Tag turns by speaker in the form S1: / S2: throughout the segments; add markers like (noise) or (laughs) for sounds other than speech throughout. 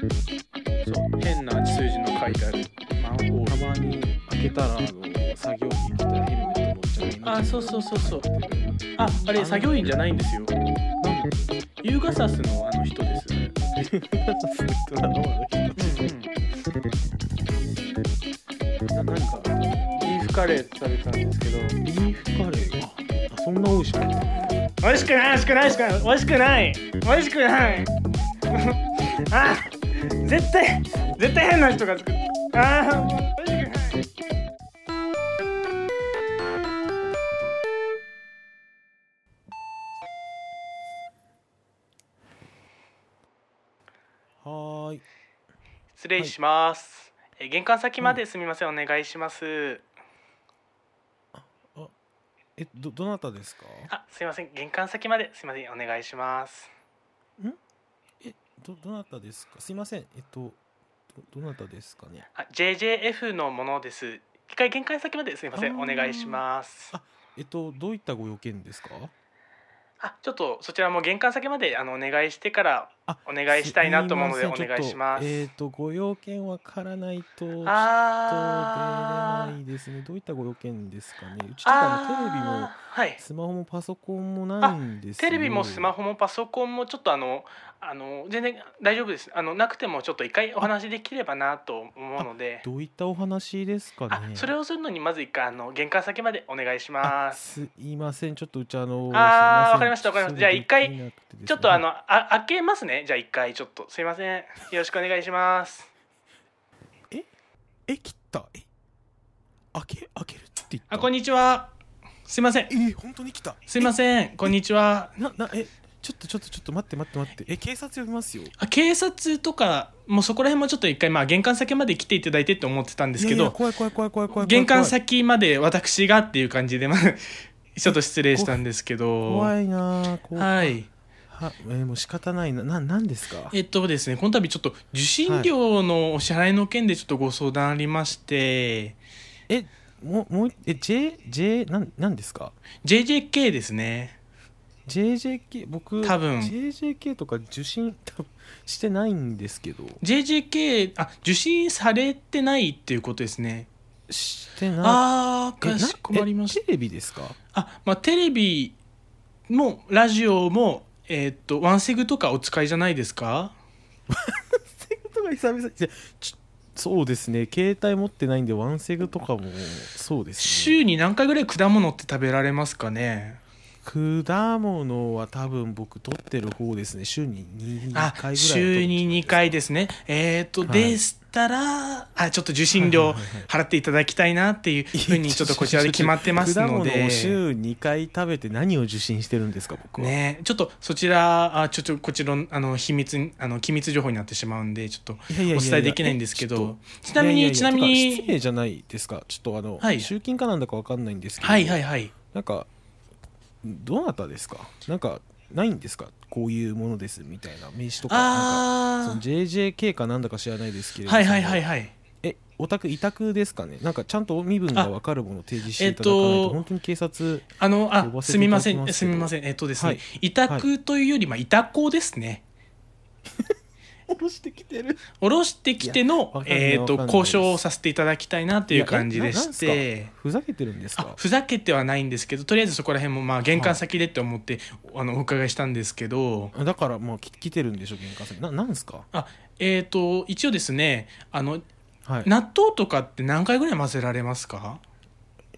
S1: そう変な数字の書いてある。マンホール
S2: たまに開けたらあの作業着着たらヘルメット持っちゃう
S1: あそうそうそうそうああれ作業員じゃないんですよ。ユーガサスのあの人です
S2: ドラマの人な何か
S1: ビーフカレー食べたんですけど
S2: ビーフカレー。があそんな美味し
S1: くない美味しくない美味しくない美味しくない。美味しくない。(laughs) あ絶対絶対変な人が作る。あ美味しくない
S2: はーい。
S1: 失礼します、え玄関先まですみません、お願いします。
S2: えどどなたですか？
S1: あすみません玄関先まですみませんお願いします。
S2: えどどなたですか？すいません。えっとどどなたですかね？
S1: あ JJF のものです。一回玄関先まですみません。お願いします。
S2: あえっとどういったご用件ですか？
S1: あちょっとそちらも玄関先まであのお願いしてから
S2: あ
S1: お願いしたいなと思うのでお願いします。
S2: えっ、とご用件わからないとちょっと出れ
S1: あー。
S2: ないですね。どういったご用件ですかね。うちとあのテレビも
S1: あーはい。
S2: スマホもパソコンもないんですよ。
S1: テレビもスマホもパソコンもちょっとあのあの全然大丈夫です。あのなくてもちょっと一回お話できればなと思うので。
S2: どういったお話ですかね。
S1: あそれをするのにまず一回あの玄関先までお願いします。
S2: すいません。ちょっとうちあの
S1: あー
S2: すいせん。
S1: わかりましたわかりました。じゃあ一回ちょっとあのあ開けますねじゃあ一回ちょっとすいません。よろしくお願いします。
S2: え？切った？え？開け開けるって言った？
S1: あこんにちは。すいません。
S2: えー本当に来た？
S1: すいません。こんにちは。
S2: ななえ？ちょっとちょっとちょっと待って待って待って。え警察呼びますよ。
S1: あ警察とかもうそこら辺もちょっと一回まあ玄関先まで来ていただいてって思ってたんですけ
S2: いやいや
S1: ど
S2: 怖い怖い怖い怖い怖い怖い
S1: 玄関先まで私がっていう感じでまあちょっと失礼したんですけど
S2: 怖いなあ怖
S1: はい
S2: はえーもう仕方ないな。ななんですか？
S1: えっとですねこの度ちょっと受信料のお支払いの件でちょっとご相談ありまして、
S2: えもうもうえ J J なんなんですか
S1: ？JJK ですね。
S2: JJK 僕
S1: 多分。
S2: JJK とか受信してないんですけど。
S1: JJK あ受信されてないっていうことですね。
S2: してない。
S1: あー
S2: えな
S1: かしこまりました。
S2: えテレビですか？
S1: あまあテレビもラジオもえーっとワンセグとかお使いじゃないですか？
S2: セグとか久々ちょそうですね。携帯持ってないんでワンセグとかもそうですね。
S1: 週に何回ぐらい果物って食べられますかね？
S2: 果物は多分僕取ってる方ですね。週に 2,
S1: あ
S2: 回ぐらい
S1: 週に2回ですね。えーっと、
S2: はい。
S1: でしたらあちょっと受信料払っていただきたいなっていうふうにちょっとこちらで決まってますので。
S2: を週2回食べて何を受信してるんですか僕は、
S1: ねちょっとそちらあちょっとこちらのあの秘密あの機密情報になってしまうんでちょっとお伝えできないんですけど。
S2: っ
S1: ちなみにちなみ
S2: てか失
S1: に
S2: 礼じゃないですか。ちょっとあの、
S1: はい。
S2: 集金かなんだかわかんないんですけど。
S1: はいはいはい。
S2: なんかどなたですか？なんかないんですか？こういうものですみたいな名刺とか。なんかそ
S1: あ
S2: の JJK かなんだか知らないですけれど
S1: あはいはいはいはい。
S2: えお宅委託ですかね？なんかちゃんと身分がわかるものを提示していただか
S1: え
S2: ないと、本当に警察
S1: あのあすみません
S2: す
S1: みません。えっとですね、
S2: はい。
S1: 委託というよりまあ委託ですね
S2: 下ろしてきてる。
S1: 下ろしてきての
S2: いやわかんない
S1: えー、と
S2: わかんない
S1: 交渉をさせていただきたいなという感じでし
S2: いやえ
S1: て。
S2: ななんすか？ふざけてるんです
S1: あ
S2: か
S1: ふざけてはないんですけどとりあえずそこら辺もまあ玄関先でって思って、あのお伺いしたんですけど。
S2: だからもうき来てるんでしょ玄関先。ななんですか？
S1: あえっ、と一応ですねあの
S2: はい。
S1: 納豆とかって何回ぐらい混ぜられますか？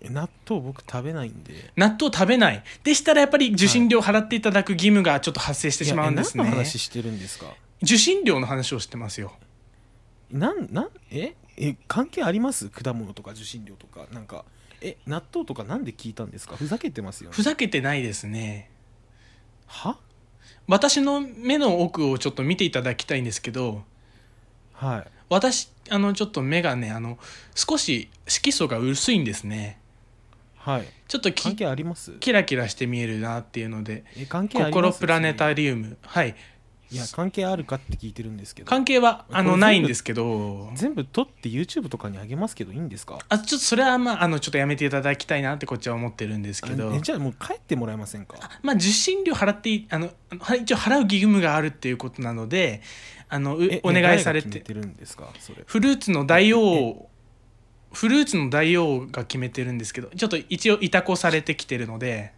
S2: え納豆僕食べないんで。
S1: 納豆食べない。でしたらやっぱり受信料払っていただく義務がちょっと発生してしまうんですね。
S2: 何の話してるんですか？
S1: 受信料の話をしてますよ。
S2: なんなんえ？え？関係あります？果物とか受信料とか。なんかえ納豆とかなんで聞いたんですか？ふざけてますよね。
S1: ふざけてないですね。
S2: は？
S1: 私の目の奥をちょっと見ていただきたいんですけど
S2: はい。
S1: 私あのちょっと目がねあの少し色素が薄いんですね。
S2: はい。
S1: ちょっとき
S2: 関係あります？
S1: キラキラして見えるなっていうので
S2: え関係あります？
S1: 心プラネタリウム。はい
S2: いや関係あるかって聞いてるんですけど。
S1: 関係はあのないんですけど。
S2: 全部撮って YouTube とかにあげますけどいいんですか？
S1: あちょっとそれはまああのちょっとやめていただきたいなってこっちは思ってるんですけど。
S2: じゃあもう帰ってもらえませんか？
S1: まあ受信料払っていあの一応払う義務があるっていうことなのであのお願いされて。
S2: てるんですか？それ。
S1: フルーツの大
S2: え
S1: 王フルーツの大王が決めてるんですけどちょっと一応委託されてきてるので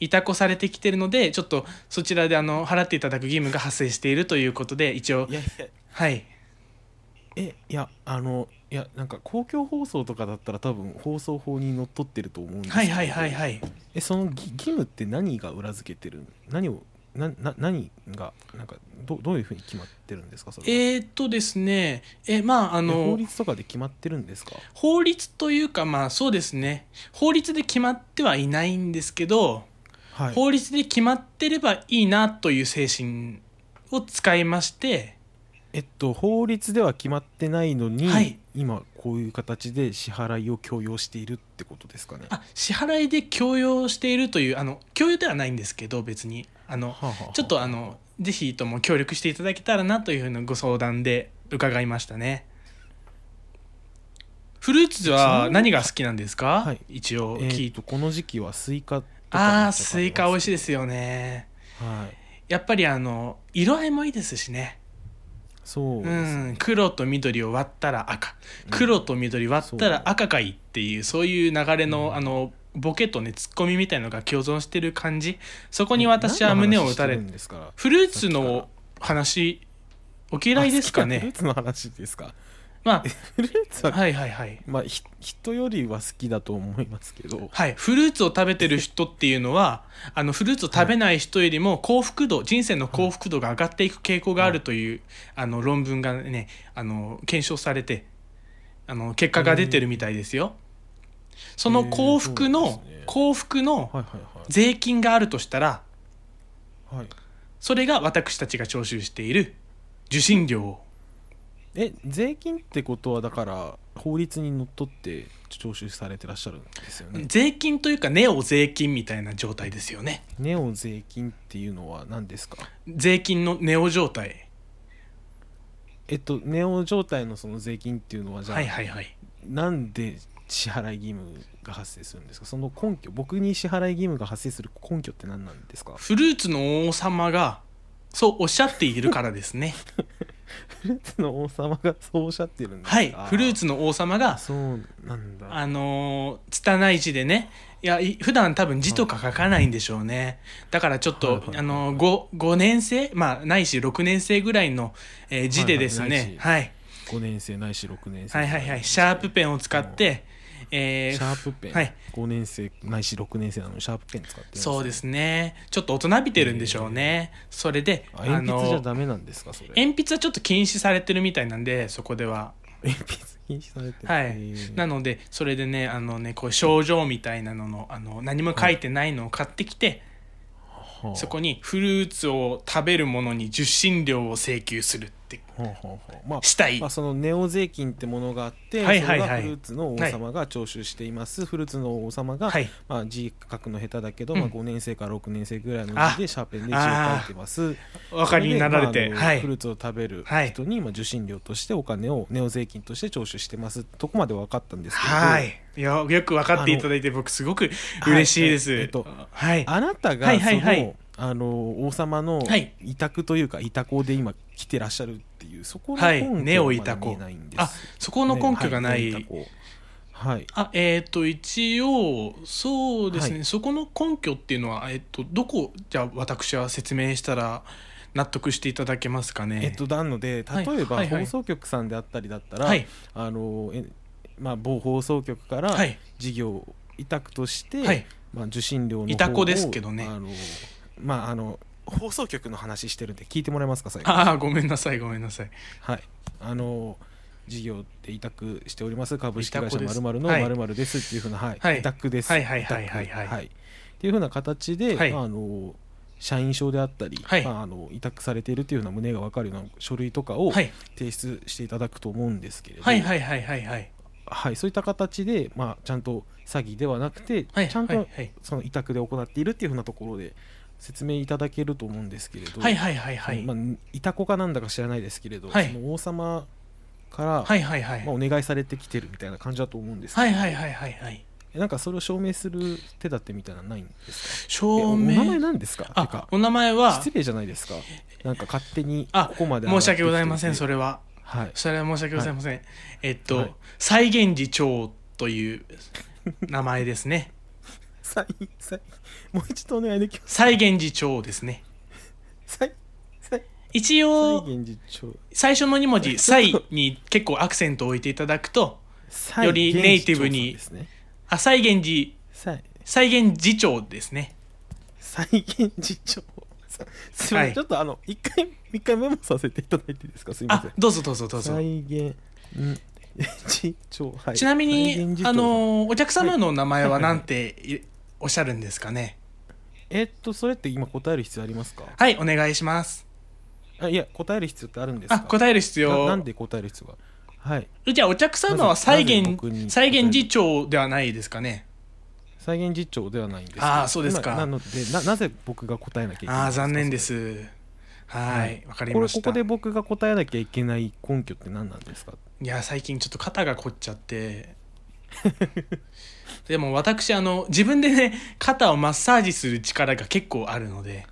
S1: 委託されてきてるのでちょっとそちらであの払っていただく義務が発生しているということで一応
S2: いやいや。
S1: はい。
S2: えいやあのいやなんか公共放送とかだったら多分放送法にのっとってると思うんですけど。
S1: はいはいはいはい。
S2: えその義義務って何が裏付けてる何をなな何がなんかどどういうふうに決まってるんですかそれは？
S1: えー、っとですね。えまああ
S2: え
S1: の
S2: 法律とかで決まってるんですか？
S1: 法律というかまあそうですね。法律で決まってはいないんですけど、
S2: はい。
S1: 法律で決まってればいいなという精神を使いまして。
S2: えっと法律では決まってないのに、
S1: はい。
S2: 今こういう形で支払いを強要しているってことですかね。
S1: あ支払いで強要しているというあの強要ではないんですけど別に。あの
S2: はあはあはあ
S1: ちょっとあのぜひとも協力していただけたらなというふうなご相談で伺いましたね。フルーツは何が好きなんですか、
S2: はい。
S1: 一応
S2: えーとこの時期はスイカ
S1: ああスイカ美味しい
S2: い
S1: ですよね。
S2: はい。
S1: やっぱりあの色合いもいいですしね。
S2: そうです
S1: うん。
S2: ね、
S1: 黒と緑を割ったら赤。黒と緑割ったら赤かいっていうそういう流れのあのボケとねツッコミみたいのが共存してる感じ。そこに私は胸を打たれフルーツの話お嫌いですか
S2: あ好きなフル
S1: ね
S2: ーツの話ですか？
S1: ま
S2: フルーツ
S1: あ
S2: は、
S1: はいはいはい。
S2: まあひ人よりは好きだと思いますけど。
S1: はい、フルーツを食べてる人っていうのはあのフルーツを食べない人よりも幸福度、人生の幸福度が上がっていく傾向があるという、あの論文がねあの検証されてあの結果が出てるみたいですよ。その幸福の、
S2: へーね。
S1: 幸福の税金があるとしたら
S2: はい。はい
S1: それが私たちが徴収している受信料
S2: え税金ってことはだから法律にのっとって徴収されてらっしゃるんですよね？
S1: 税金というかネオ税金みたいな状態ですよね。
S2: ネオ税金っていうのは何ですか？
S1: 税金のネオ状態。
S2: えっとネオ状態のその税金っていうのはじゃあ、
S1: はいはいはい。
S2: なんで支払い義務が発生するんですか？その根拠僕に支払い義務が発生する根拠って何なんですか？
S1: フルーツの王様がそうおっしゃっているからですね。
S2: フルーツの王様がそうおっしゃってるんですか？
S1: はい。フルーツの王様
S2: あ
S1: が
S2: そうなんだ。
S1: あのー拙い字でね。いやい普段多分字とか書かないんでしょうね。だからちょっと、あのー、5, 5年生まあないし6年生ぐらいの、えー字でです
S2: はいはい
S1: ねはい。
S2: 5年生ないし6年生。
S1: はいはいはい。シャープペンを使って、えー
S2: シャープペン、
S1: はい。
S2: 5年生ないし6年生なのにシャープペン使ってるんです
S1: そうですね。ちょっと大人びてるんでしょうね、それで
S2: あ鉛筆じゃ
S1: の
S2: ダメなんですかそれ？
S1: 鉛筆はちょっと禁止されてるみたいなんでそこでは。
S2: 鉛筆禁止されてる。
S1: はい。なのでそれでねあのねこう症状みたいなののあの何も書いてないのを買ってきて、
S2: はあ。
S1: そこにフルーツを食べるものに受信料を請求する。って
S2: はあはあはあまあ
S1: したい。
S2: まあ、そのネオ税金ってものがあって、
S1: はいはいはい。
S2: それがフルーツの王様が徴収しています、フルーツの王様が、
S1: はい。
S2: まあ、字書くの下手だけど、
S1: うん。
S2: まあ、5年生から6年生ぐらいの
S1: あ
S2: 字でシャーペンで字を書いてます。
S1: お分かりになられて、
S2: まあ
S1: はい。
S2: フルーツを食べる
S1: はい
S2: 人に、まあ、受信料としてお金をネオ税金として徴収してます。とこまで分かったんですけど、
S1: はい。いやよく分かっていただいて僕すごく嬉しいです。
S2: はい。えっと
S1: はい。
S2: あなたが
S1: はい
S2: その、
S1: はい。はい
S2: あの王様の
S1: はい。
S2: 委託というか委託で今来てらっしゃるっていうそこの
S1: はい。
S2: 根拠がないんです。
S1: あそこの根拠がない、
S2: ねはい。
S1: あえっ、と一応そうですね、
S2: はい。
S1: そこの根拠っていうのは、えっとどこじゃあ私は説明したら納得していただけますかね？
S2: えっと、なので
S1: はい。
S2: 例えば
S1: はいはい。
S2: 放送局さんであったりだったら、
S1: はい。
S2: あのえまあ、某放送局から
S1: はい。
S2: 事業委託として、
S1: はい。
S2: まあ、受信料の方を
S1: 委託ですけどね。
S2: あのまああの放送局の話してるんで聞いてもらえますか最後。(laughs)
S1: ああごめんなさいごめんなさい。
S2: はい。あの事業で委託しております株式会社
S1: 委託です
S2: まるの
S1: はい。
S2: まるまるですっていうふうな、はい。
S1: はい。
S2: 委託です。
S1: はいはいはい
S2: 委託
S1: はい。はい。
S2: っていうふうな形で、
S1: はい。
S2: まあ、あの社員証であったり、
S1: はい。
S2: まあ、あの委託されているというような旨が分かるような書類とかを
S1: はい。
S2: 提出していただくと思うんですけれど、
S1: はいはいはいはいはい。
S2: はい。そういった形で、まあ、ちゃんと詐欺ではなくて、
S1: はい
S2: ちゃんと
S1: はいはい。
S2: その委託で行っているっていうふうなところで説明いただけると思うんですけれど、
S1: はいはいはいはい、
S2: まあ、いた子かなんだか知らないですけれど、
S1: はい。
S2: その王様から、
S1: はいはいはい。
S2: まあ、お願いされてきてるみたいな感じだと思うんですけど、
S1: はいはいはいはいはい。
S2: なんかそれを証明する手立てみたいなのないんですか？え
S1: 証
S2: お名前
S1: 明
S2: なんですか？て
S1: あ
S2: か
S1: お名前は
S2: 失礼じゃないですか？なんか勝手に
S1: あ
S2: ここまで
S1: 申し訳ございませんそ
S2: れ
S1: れは。
S2: はい。
S1: それは申し訳ございません、えっと、
S2: はい
S1: 西源寺町という名前ですね
S2: さいさいもう一度お願いできます？
S1: 西源寺町ですね。
S2: さいさい
S1: 一応
S2: 西源寺町
S1: 最初の2文字「西」に結構アクセントを置いていただくと
S2: 西
S1: よりネイティブに
S2: 源氏町さんですね
S1: あ西源寺
S2: さい
S1: 西源寺町ですね。
S2: 西源寺町さすいません、
S1: はい。
S2: ちょっとあの一回一回メモさせていただいていいですか？すいません。
S1: あどうぞどうぞどうぞ。
S2: 西源寺町はい。
S1: ちなみにあ
S2: 寺町
S1: のお客様の名前は何ていおっしゃるんですかね？
S2: えっとそれって今答える必要ありますか？
S1: はいお願いします。
S2: あいや答える必要ってあるんですか？
S1: あ答える必
S2: な
S1: 要。
S2: なんで答える必要が？はい。
S1: じゃあお客様は
S2: なぜなぜ
S1: 西源
S2: 僕に
S1: 西源寺町ではないですかね？
S2: 再現実調ではないんです
S1: あーそうですか。
S2: ななのでななぜ僕が答えなきゃいけないん
S1: ああ残念です。はいわかりました。
S2: ここで僕が答えなきゃいけない根拠って何なんですか？
S1: いや最近ちょっと肩が凝っちゃって (laughs) でも私あの自分でね肩をマッサージする力が結構あるので。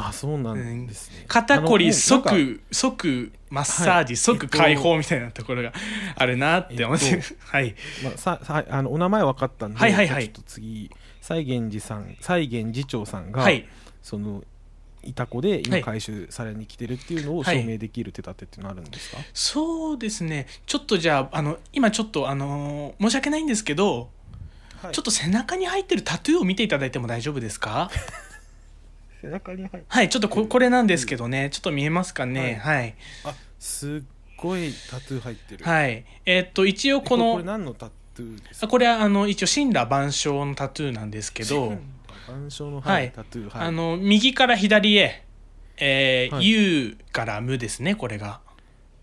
S2: あそうなんですね、
S1: 肩こり即即マッサージ、
S2: はい。
S1: 即解放みたいなところがあるなって思って、
S2: えっ (laughs)
S1: はい。
S2: まあ、ささあのお名前分かったんで、
S1: はいはいはい。
S2: ちょっと次西源寺さん西源寺長さんが、
S1: はい。
S2: そのいた子で
S1: はい。
S2: 今回収されに来てるっていうのを
S1: はい。
S2: 証明できる手立てっていうのあるんですか、
S1: そうですね。ちょっとじゃああの今ちょっとあのー申し訳ないんですけど、
S2: はい。
S1: ちょっと背中に入ってるタトゥーを見ていただいても大丈夫ですか？(laughs)
S2: 背中に入っ
S1: はいちょっとここれなんですけどね。ちょっと見えますかね？はい。
S2: あすっごいタトゥー入ってる。
S1: はい、えーっと一応こ
S2: えこ
S1: の
S2: れ何のタトゥーですか？
S1: あこれはあの一応神羅万象のタトゥーなんですけど
S2: 万象の、
S1: は
S2: はいい、タトゥー、はい、
S1: あの右から左へ、えー
S2: はい。
S1: U から無ですねこれが。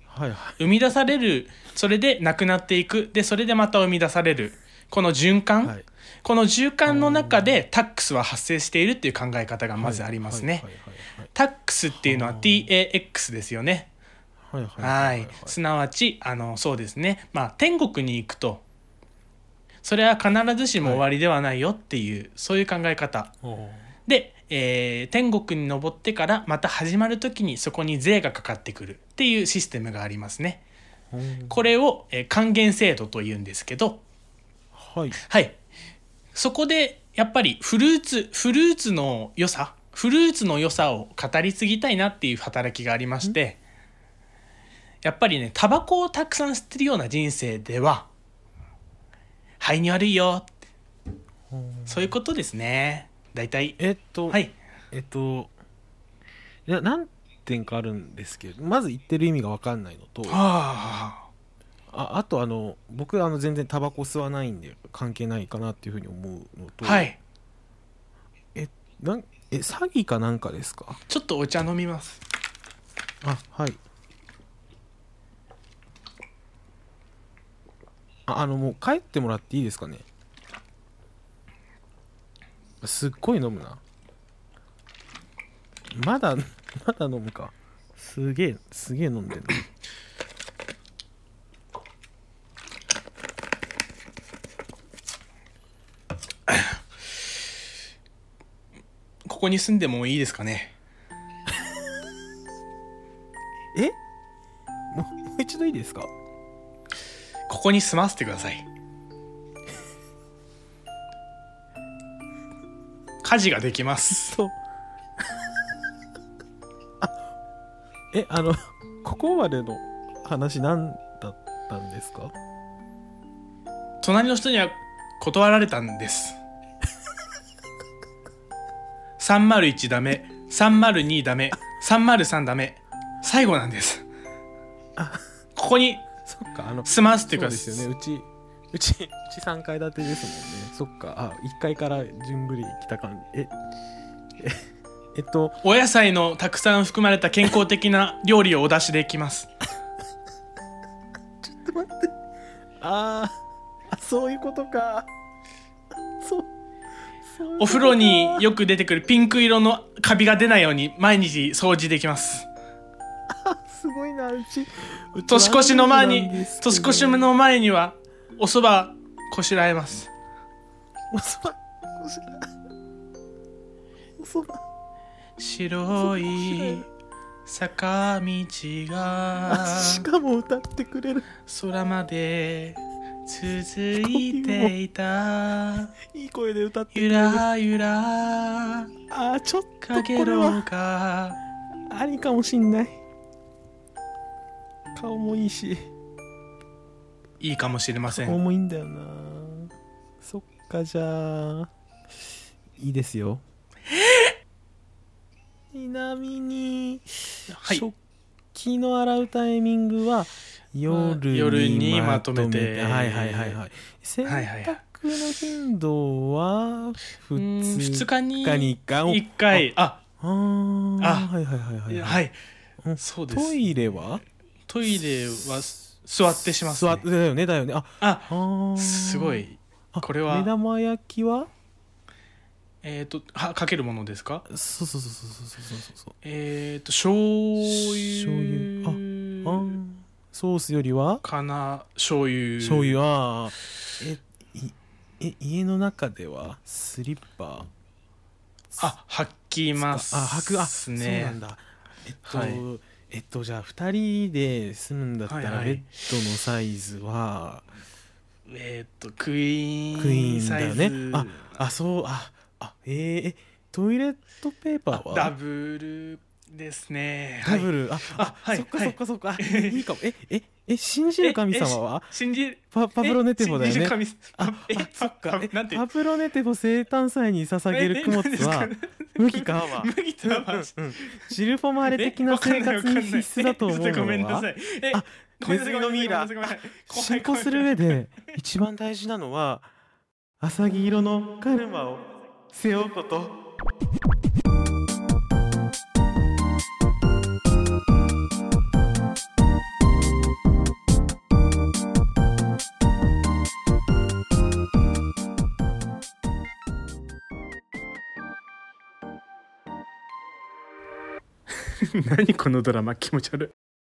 S2: はいはい。
S1: 生み出されるそれでなくなっていく。でそれでまた生み出される。この循環、
S2: はい。
S1: この循環の中でタックスは発生しているっていう考え方がまずありますね、タックスっていうのは
S2: はあ
S1: TAX ですよね。
S2: はい。
S1: すなわちあのそうですね。まあ天国に行くとそれは必ずしも終わりではないよっていう、そういう考え方。で、えー天国に登ってからまた始まる時にそこに税がかかってくるっていうシステムがありますね。
S2: うん。
S1: これを、えー還元制度というんですけど。
S2: はい。
S1: はい。そこでやっぱりフルーツフルーツの良さフルーツの良さを語り継ぎたいなっていう働きがありましてやっぱりねタバコをたくさん吸ってるような人生では肺に悪いよ。そういうことですね。大体。
S2: えっと、
S1: はい。
S2: えっといや何点かあるんですけどまず言ってる意味が分かんないのと
S1: はあ。
S2: ああとあの僕あの全然タバコ吸わないんで関係ないかなっていうふうに思うのと、
S1: はい。
S2: なんえ詐欺かなんかですか？
S1: ちょっとお茶飲みます。
S2: あはいああのもう帰ってもらっていいですかね？すっごい飲むな。まだまだ飲むか。すげえすげえ飲んでるな (coughs)
S1: ここに住んでもいいですかね？
S2: え？もう一度いいですか？
S1: ここに住ませてください。家事ができます。
S2: そう。あえあのここまでの話何だったんですか？
S1: 隣の人には断られたんです。301ダメ302ダメ303ダメ最後なんです。ここに (laughs)
S2: そっかあの
S1: 住まわせて
S2: そうで
S1: ください
S2: すよね。うちうち (laughs) うち3階建てですもんね。そっか。あ1階から順繰り来た感じ。えええっと
S1: お野菜のたくさん含まれた健康的な料理をお出しできます。(laughs)
S2: あーあそういうことか。そう
S1: お風呂によく出てくるピンク色のカビが出ないように毎日掃除できます。
S2: すごいなうち
S1: 年越しの前に年越しの前にはお蕎麦こしらえます。
S2: おそばおそばおそば
S1: 白い坂道が
S2: しかも歌ってくれる。
S1: 空まで続いていた。
S2: いい声で歌ってくれ
S1: ゆ
S2: る
S1: らゆら
S2: あーちょっとこれはありかもしんない顔もいいし。
S1: いいかもしれませ
S2: 顔
S1: ん
S2: もいいんだよな。そっかじゃあ。いいですよ。(laughs) ちなみに、
S1: はい。
S2: 食器の洗うタイミングは夜に
S1: 夜に
S2: まとめて。はいはいはいはい。洗
S1: はいはいはい
S2: 濯の頻度は普
S1: うん
S2: 通
S1: 2日に
S2: かに1回。
S1: 1回あ。
S2: あー
S1: あ。
S2: はいはいはいはい。
S1: はい。
S2: うん。
S1: そうです。
S2: トイレは
S1: トイレは座ってします、ね、
S2: 座ってだよねだよね。あ
S1: あ
S2: あー。
S1: すごい。
S2: あ
S1: これは。
S2: 目玉焼きは？
S1: えっ、とはかけるものですか？
S2: そうそうそうそうそうそうそうそう。
S1: えっ、と醤油。
S2: 醤油。ああー。ソースよりは？
S1: かな醤油。
S2: 醤油。あー。えいえ家の中ではスリッパ？
S1: あ履きます
S2: あ履く。あそうな
S1: ね
S2: んだ。えっと、
S1: はい
S2: えっとじゃあ2人で住むんだったら、
S1: はいはい
S2: ベッドのサイズは？
S1: えっ、とクイーン
S2: クイーンだよね。ああそうああえー、えトイレットペーパーは？
S1: ダブルですね。
S2: ダブ
S1: ル？
S2: ル、あ、あ、
S1: はい
S2: そっか
S1: はい
S2: そっかそっか、あいいかも。え、え、え、信じる神様は？
S1: 信じ
S2: パパブロネテフォだよね。あ、そっか。パブロネテフォ生誕祭に捧げる供物は、麦か？は、
S1: 麦とは？
S2: うんうんジルフォマーレ的な生活に必須だと思う
S1: ごめん
S2: のは、
S1: なさい。え
S2: あネズミのミイラ。進行する上で一番大事なのは、アサギ色のカルマを背負うこと。(laughs)
S1: 何このドラマ？気持ち悪い。